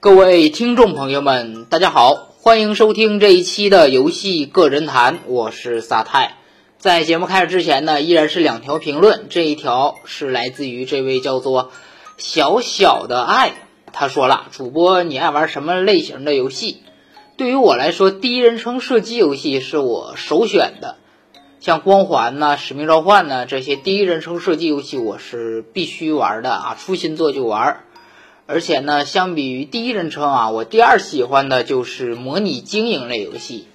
各位听众朋友们，大家好，欢迎收听这一期的游戏个人谈，我是萨泰。在节目开始之前呢，依然是两条评论，这一条是来自于这位叫做小小的爱，他说了：“主播，你爱玩什么类型的游戏？对于我来说，第一人称射击游戏是我首选的，像光环呐、使命召唤呐这些第一人称射击游戏，我是必须玩的啊，出新作就玩。”而且呢，相比于第一人称啊，我第二喜欢的就是模拟经营类游戏，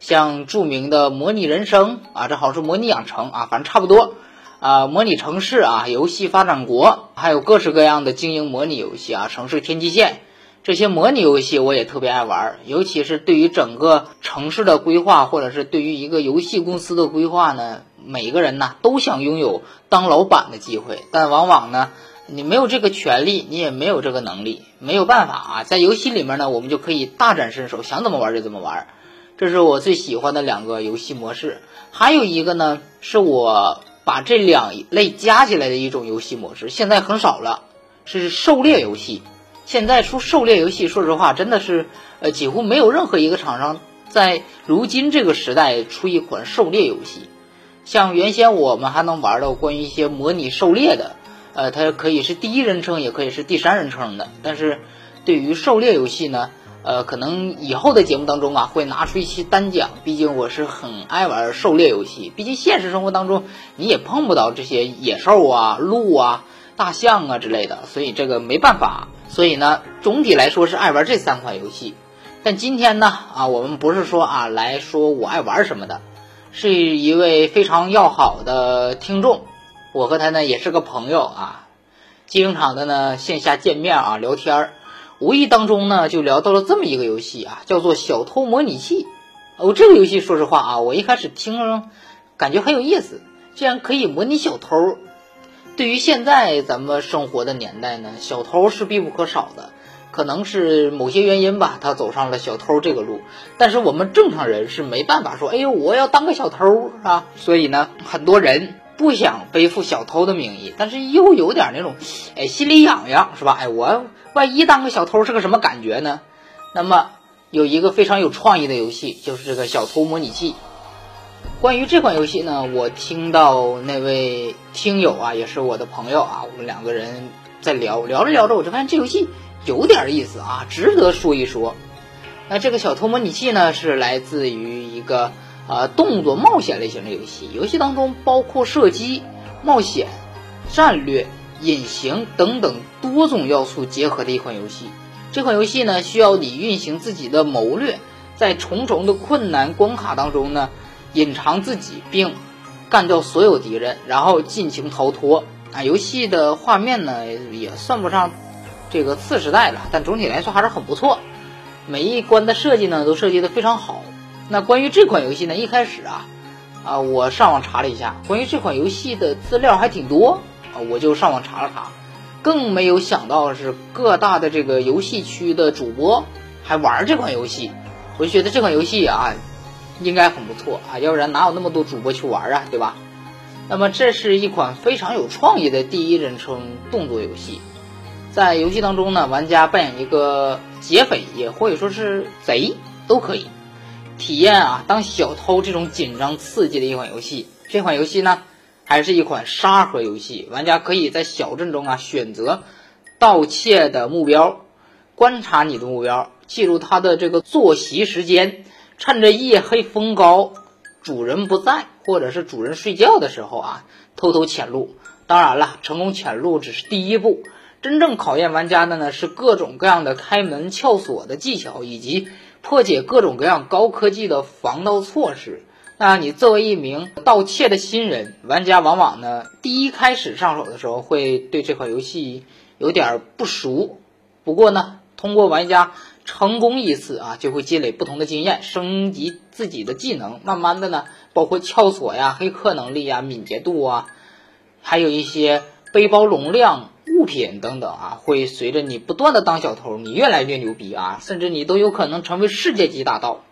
像著名的模拟人生啊，这好像是模拟养成啊，反正差不多啊，模拟城市啊，游戏发展国，还有各式各样的经营模拟游戏啊，城市天际线这些模拟游戏我也特别爱玩，尤其是对于整个城市的规划，或者是对于一个游戏公司的规划呢，每个人呢都想拥有当老板的机会，但往往呢。你没有这个权利，你也没有这个能力，没有办法啊！在游戏里面呢，我们就可以大展身手，想怎么玩就怎么玩。这是我最喜欢的两个游戏模式。还有一个呢，是我把这两类加起来的一种游戏模式，现在很少了，是狩猎游戏。现在出狩猎游戏，说实话，真的是呃，几乎没有任何一个厂商在如今这个时代出一款狩猎游戏。像原先我们还能玩到关于一些模拟狩猎的。呃，它可以是第一人称，也可以是第三人称的。但是，对于狩猎游戏呢，呃，可能以后的节目当中啊，会拿出一期单讲。毕竟我是很爱玩狩猎游戏，毕竟现实生活当中你也碰不到这些野兽啊、鹿啊、大象啊之类的，所以这个没办法。所以呢，总体来说是爱玩这三款游戏。但今天呢，啊，我们不是说啊来说我爱玩什么的，是一位非常要好的听众。我和他呢也是个朋友啊，经常的呢线下见面啊聊天儿，无意当中呢就聊到了这么一个游戏啊，叫做《小偷模拟器》。哦，这个游戏说实话啊，我一开始听感觉很有意思，竟然可以模拟小偷。对于现在咱们生活的年代呢，小偷是必不可少的。可能是某些原因吧，他走上了小偷这个路。但是我们正常人是没办法说，哎呦，我要当个小偷啊。所以呢，很多人。不想背负小偷的名义，但是又有点那种，哎，心里痒痒，是吧？哎，我万一当个小偷是个什么感觉呢？那么有一个非常有创意的游戏，就是这个小偷模拟器。关于这款游戏呢，我听到那位听友啊，也是我的朋友啊，我们两个人在聊聊着聊着，我就发现这游戏有点意思啊，值得说一说。那这个小偷模拟器呢，是来自于一个。啊，动作冒险类型的游戏，游戏当中包括射击、冒险、战略、隐形等等多种要素结合的一款游戏。这款游戏呢，需要你运行自己的谋略，在重重的困难关卡当中呢，隐藏自己并干掉所有敌人，然后尽情逃脱。啊，游戏的画面呢，也算不上这个次时代了，但总体来说还是很不错。每一关的设计呢，都设计的非常好。那关于这款游戏呢？一开始啊，啊，我上网查了一下，关于这款游戏的资料还挺多啊，我就上网查了查，更没有想到是各大的这个游戏区的主播还玩这款游戏，我就觉得这款游戏啊，应该很不错啊，要不然哪有那么多主播去玩啊，对吧？那么这是一款非常有创意的第一人称动作游戏，在游戏当中呢，玩家扮演一个劫匪，也或者说是贼都可以。体验啊，当小偷这种紧张刺激的一款游戏。这款游戏呢，还是一款沙盒游戏。玩家可以在小镇中啊选择盗窃的目标，观察你的目标，记录他的这个作息时间，趁着夜黑风高、主人不在或者是主人睡觉的时候啊，偷偷潜入。当然了，成功潜入只是第一步，真正考验玩家的呢是各种各样的开门撬锁的技巧以及。破解各种各样高科技的防盗措施。那你作为一名盗窃的新人玩家，往往呢第一开始上手的时候会对这款游戏有点不熟。不过呢，通过玩家成功一次啊，就会积累不同的经验，升级自己的技能。慢慢的呢，包括撬锁呀、黑客能力呀、敏捷度啊，还有一些背包容量。品等等啊，会随着你不断的当小偷，你越来越牛逼啊，甚至你都有可能成为世界级大盗，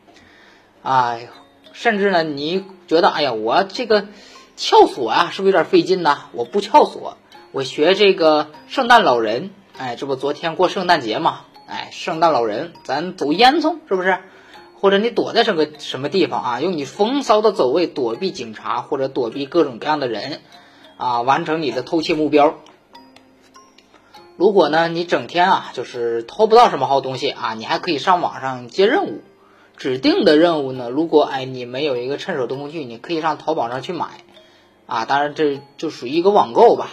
哎，甚至呢，你觉得哎呀，我这个撬锁啊，是不是有点费劲呢？我不撬锁，我学这个圣诞老人，哎，这不昨天过圣诞节嘛，哎，圣诞老人，咱走烟囱是不是？或者你躲在什么什么地方啊？用你风骚的走位躲避警察，或者躲避各种各样的人，啊，完成你的偷窃目标。如果呢，你整天啊就是偷不到什么好东西啊，你还可以上网上接任务。指定的任务呢，如果哎你没有一个趁手的工具，你可以上淘宝上去买。啊，当然这就属于一个网购吧。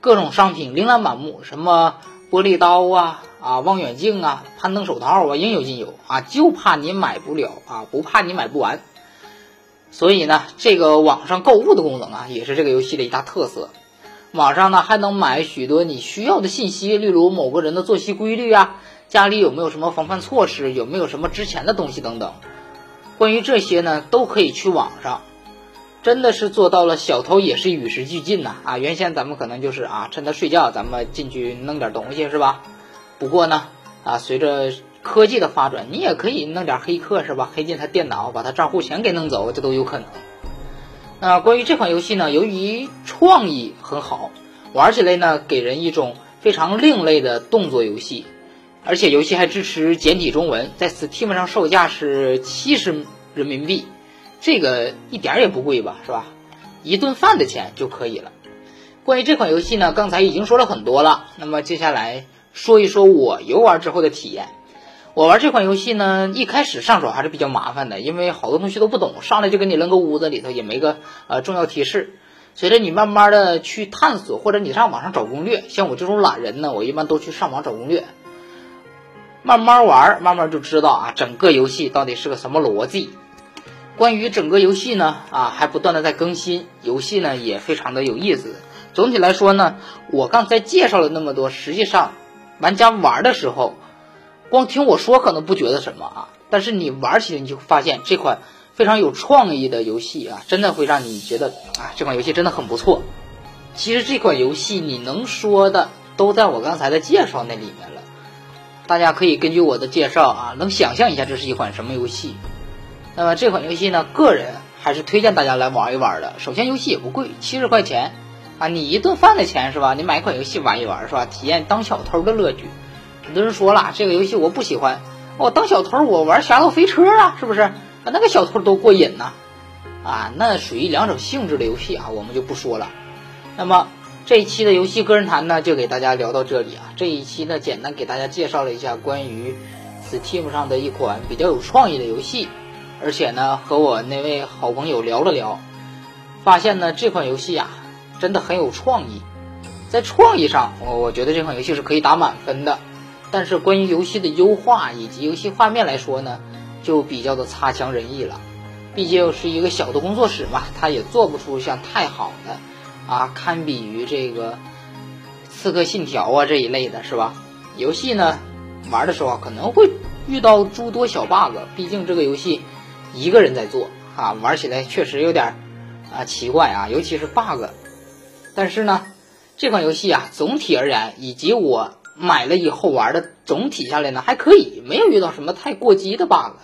各种商品琳琅满目，什么玻璃刀啊。啊，望远镜啊，攀登手套啊，应有尽有啊，就怕你买不了啊，不怕你买不完。所以呢，这个网上购物的功能啊，也是这个游戏的一大特色。网上呢还能买许多你需要的信息，例如某个人的作息规律啊，家里有没有什么防范措施，有没有什么值钱的东西等等。关于这些呢，都可以去网上。真的是做到了小偷也是与时俱进呐啊！原先咱们可能就是啊，趁他睡觉，咱们进去弄点东西是吧？不过呢，啊，随着科技的发展，你也可以弄点黑客是吧？黑进他电脑，把他账户钱给弄走，这都有可能。那关于这款游戏呢，由于创意很好，玩起来呢给人一种非常另类的动作游戏，而且游戏还支持简体中文，在 Steam 上售价是七十人民币，这个一点也不贵吧，是吧？一顿饭的钱就可以了。关于这款游戏呢，刚才已经说了很多了，那么接下来。说一说我游玩之后的体验。我玩这款游戏呢，一开始上手还是比较麻烦的，因为好多东西都不懂，上来就给你扔个屋子里头，也没个呃重要提示。随着你慢慢的去探索，或者你上网上找攻略，像我这种懒人呢，我一般都去上网找攻略，慢慢玩，慢慢就知道啊，整个游戏到底是个什么逻辑。关于整个游戏呢，啊，还不断的在更新，游戏呢也非常的有意思。总体来说呢，我刚才介绍了那么多，实际上。玩家玩的时候，光听我说可能不觉得什么啊，但是你玩起来你就发现这款非常有创意的游戏啊，真的会让你觉得啊，这款游戏真的很不错。其实这款游戏你能说的都在我刚才的介绍那里面了，大家可以根据我的介绍啊，能想象一下这是一款什么游戏。那么这款游戏呢，个人还是推荐大家来玩一玩的。首先游戏也不贵，七十块钱。啊，你一顿饭的钱是吧？你买一款游戏玩一玩是吧？体验当小偷的乐趣。很多人说了，这个游戏我不喜欢，我当小偷我玩侠盗飞车啊，是不是？啊，那个小偷多过瘾呐！啊，那属于两种性质的游戏啊，我们就不说了。那么这一期的游戏个人谈呢，就给大家聊到这里啊。这一期呢，简单给大家介绍了一下关于 Steam 上的一款比较有创意的游戏，而且呢，和我那位好朋友聊了聊，发现呢，这款游戏啊。真的很有创意，在创意上，我我觉得这款游戏是可以打满分的。但是关于游戏的优化以及游戏画面来说呢，就比较的差强人意了。毕竟是一个小的工作室嘛，它也做不出像太好的啊，堪比于这个《刺客信条》啊这一类的，是吧？游戏呢，玩的时候可能会遇到诸多小 bug，毕竟这个游戏一个人在做啊，玩起来确实有点啊奇怪啊，尤其是 bug。但是呢，这款游戏啊，总体而言，以及我买了以后玩的总体下来呢，还可以，没有遇到什么太过激的 bug，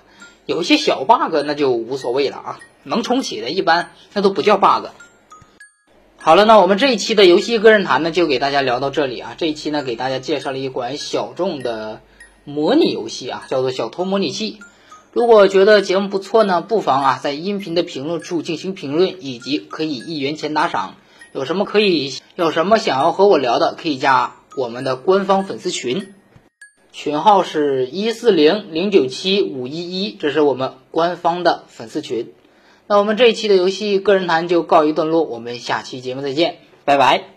有一些小 bug 那就无所谓了啊，能重启的一般那都不叫 bug。好了，那我们这一期的游戏个人谈呢，就给大家聊到这里啊。这一期呢，给大家介绍了一款小众的模拟游戏啊，叫做《小偷模拟器》。如果觉得节目不错呢，不妨啊在音频的评论处进行评论，以及可以一元钱打赏。有什么可以有什么想要和我聊的，可以加我们的官方粉丝群，群号是一四零零九七五一一，这是我们官方的粉丝群。那我们这一期的游戏个人谈就告一段落，我们下期节目再见，拜拜。